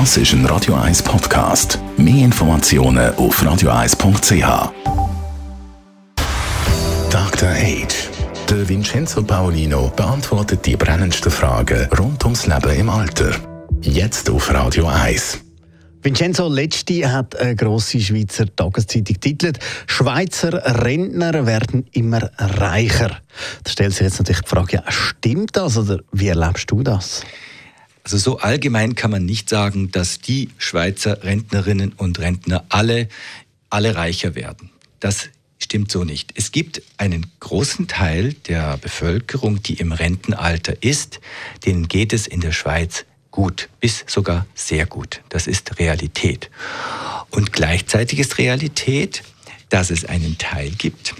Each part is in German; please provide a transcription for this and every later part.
Das ist ein Radio 1 Podcast. Mehr Informationen auf radio1.ch. Dr. Age. Der Vincenzo Paolino beantwortet die brennendsten Fragen rund ums Leben im Alter. Jetzt auf Radio 1. Vincenzo Letzti hat eine grosse Schweizer Tageszeitung getitelt Schweizer Rentner werden immer reicher. Da stellt sich jetzt natürlich die Frage, ja, stimmt das oder wie erlebst du das? Also so allgemein kann man nicht sagen, dass die Schweizer Rentnerinnen und Rentner alle, alle reicher werden. Das stimmt so nicht. Es gibt einen großen Teil der Bevölkerung, die im Rentenalter ist, denen geht es in der Schweiz gut, bis sogar sehr gut. Das ist Realität. Und gleichzeitig ist Realität, dass es einen Teil gibt,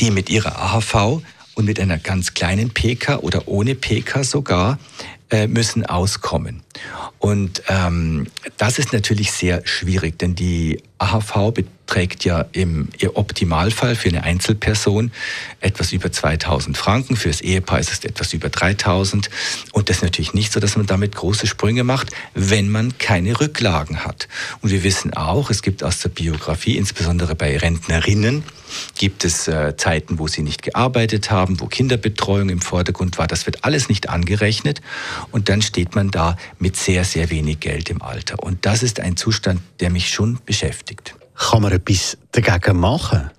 die mit ihrer AHV und mit einer ganz kleinen PK oder ohne PK sogar äh, müssen auskommen. Und ähm, das ist natürlich sehr schwierig, denn die AHV beträgt ja im Optimalfall für eine Einzelperson etwas über 2000 Franken, für das Ehepaar ist es etwas über 3000 und das ist natürlich nicht so, dass man damit große Sprünge macht, wenn man keine Rücklagen hat. Und wir wissen auch, es gibt aus der Biografie, insbesondere bei Rentnerinnen, gibt es äh, Zeiten, wo sie nicht gearbeitet haben, wo Kinderbetreuung im Vordergrund war. Das wird alles nicht angerechnet und dann steht man da mit sehr, sehr wenig Geld im Alter. Und das ist ein Zustand, der mich schon beschäftigt. Kann man etwas dagegen machen?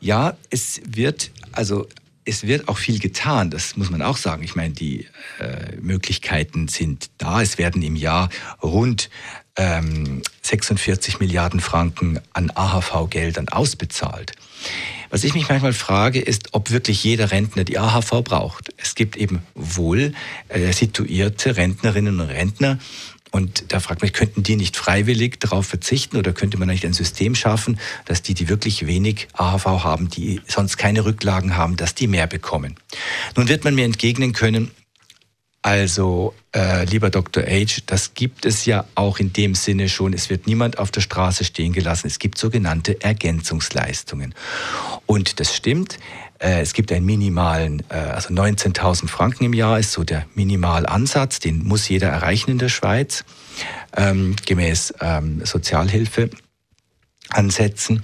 Ja, es wird, also es wird auch viel getan, das muss man auch sagen. Ich meine, die äh, Möglichkeiten sind da. Es werden im Jahr rund ähm, 46 Milliarden Franken an AHV-Geldern ausbezahlt. Was ich mich manchmal frage, ist, ob wirklich jeder Rentner die AHV braucht. Es gibt eben wohl äh, situierte Rentnerinnen und Rentner, und da fragt man, könnten die nicht freiwillig darauf verzichten oder könnte man nicht ein System schaffen, dass die, die wirklich wenig AHV haben, die sonst keine Rücklagen haben, dass die mehr bekommen? Nun wird man mir entgegnen können, also, äh, lieber Dr. H., das gibt es ja auch in dem Sinne schon. Es wird niemand auf der Straße stehen gelassen. Es gibt sogenannte Ergänzungsleistungen. Und das stimmt. Äh, es gibt einen minimalen, äh, also 19.000 Franken im Jahr ist so der Minimalansatz. Den muss jeder erreichen in der Schweiz, ähm, gemäß ähm, Sozialhilfe ansetzen.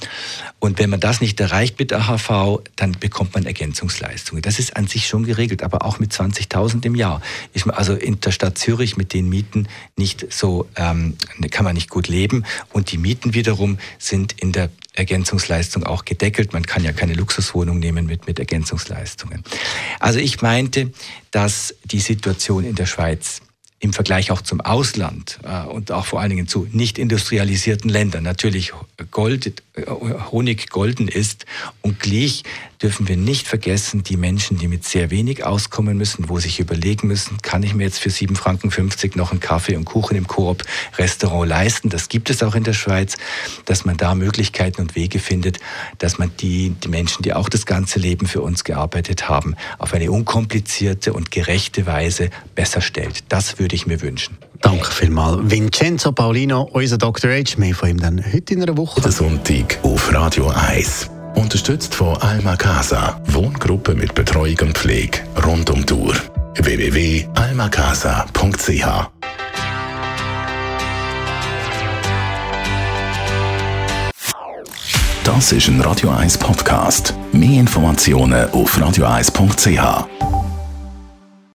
Und wenn man das nicht erreicht mit AHV, dann bekommt man Ergänzungsleistungen. Das ist an sich schon geregelt, aber auch mit 20.000 im Jahr. Ist also in der Stadt Zürich mit den Mieten nicht so, ähm, kann man nicht gut leben. Und die Mieten wiederum sind in der Ergänzungsleistung auch gedeckelt. Man kann ja keine Luxuswohnung nehmen mit, mit Ergänzungsleistungen. Also ich meinte, dass die Situation in der Schweiz im Vergleich auch zum Ausland äh, und auch vor allen Dingen zu nicht industrialisierten Ländern natürlich Gold, äh, Honig golden ist. Und gleich dürfen wir nicht vergessen, die Menschen, die mit sehr wenig auskommen müssen, wo sich überlegen müssen, kann ich mir jetzt für 7,50 Franken noch einen Kaffee und Kuchen im Coop-Restaurant leisten? Das gibt es auch in der Schweiz, dass man da Möglichkeiten und Wege findet, dass man die, die Menschen, die auch das ganze Leben für uns gearbeitet haben, auf eine unkomplizierte und gerechte Weise besser stellt. Das würde ich mir wünschen. Danke vielmals. Vincenzo Paulino, unser Dr. H. Mehr von ihm dann heute in einer Woche. Der Sonntag auf Radio 1. Unterstützt von Alma Casa. Wohngruppe mit Betreuung und Pflege rund um die Uhr. www.almacasa.ch Das ist ein Radio 1 Podcast. Mehr Informationen auf radio1.ch.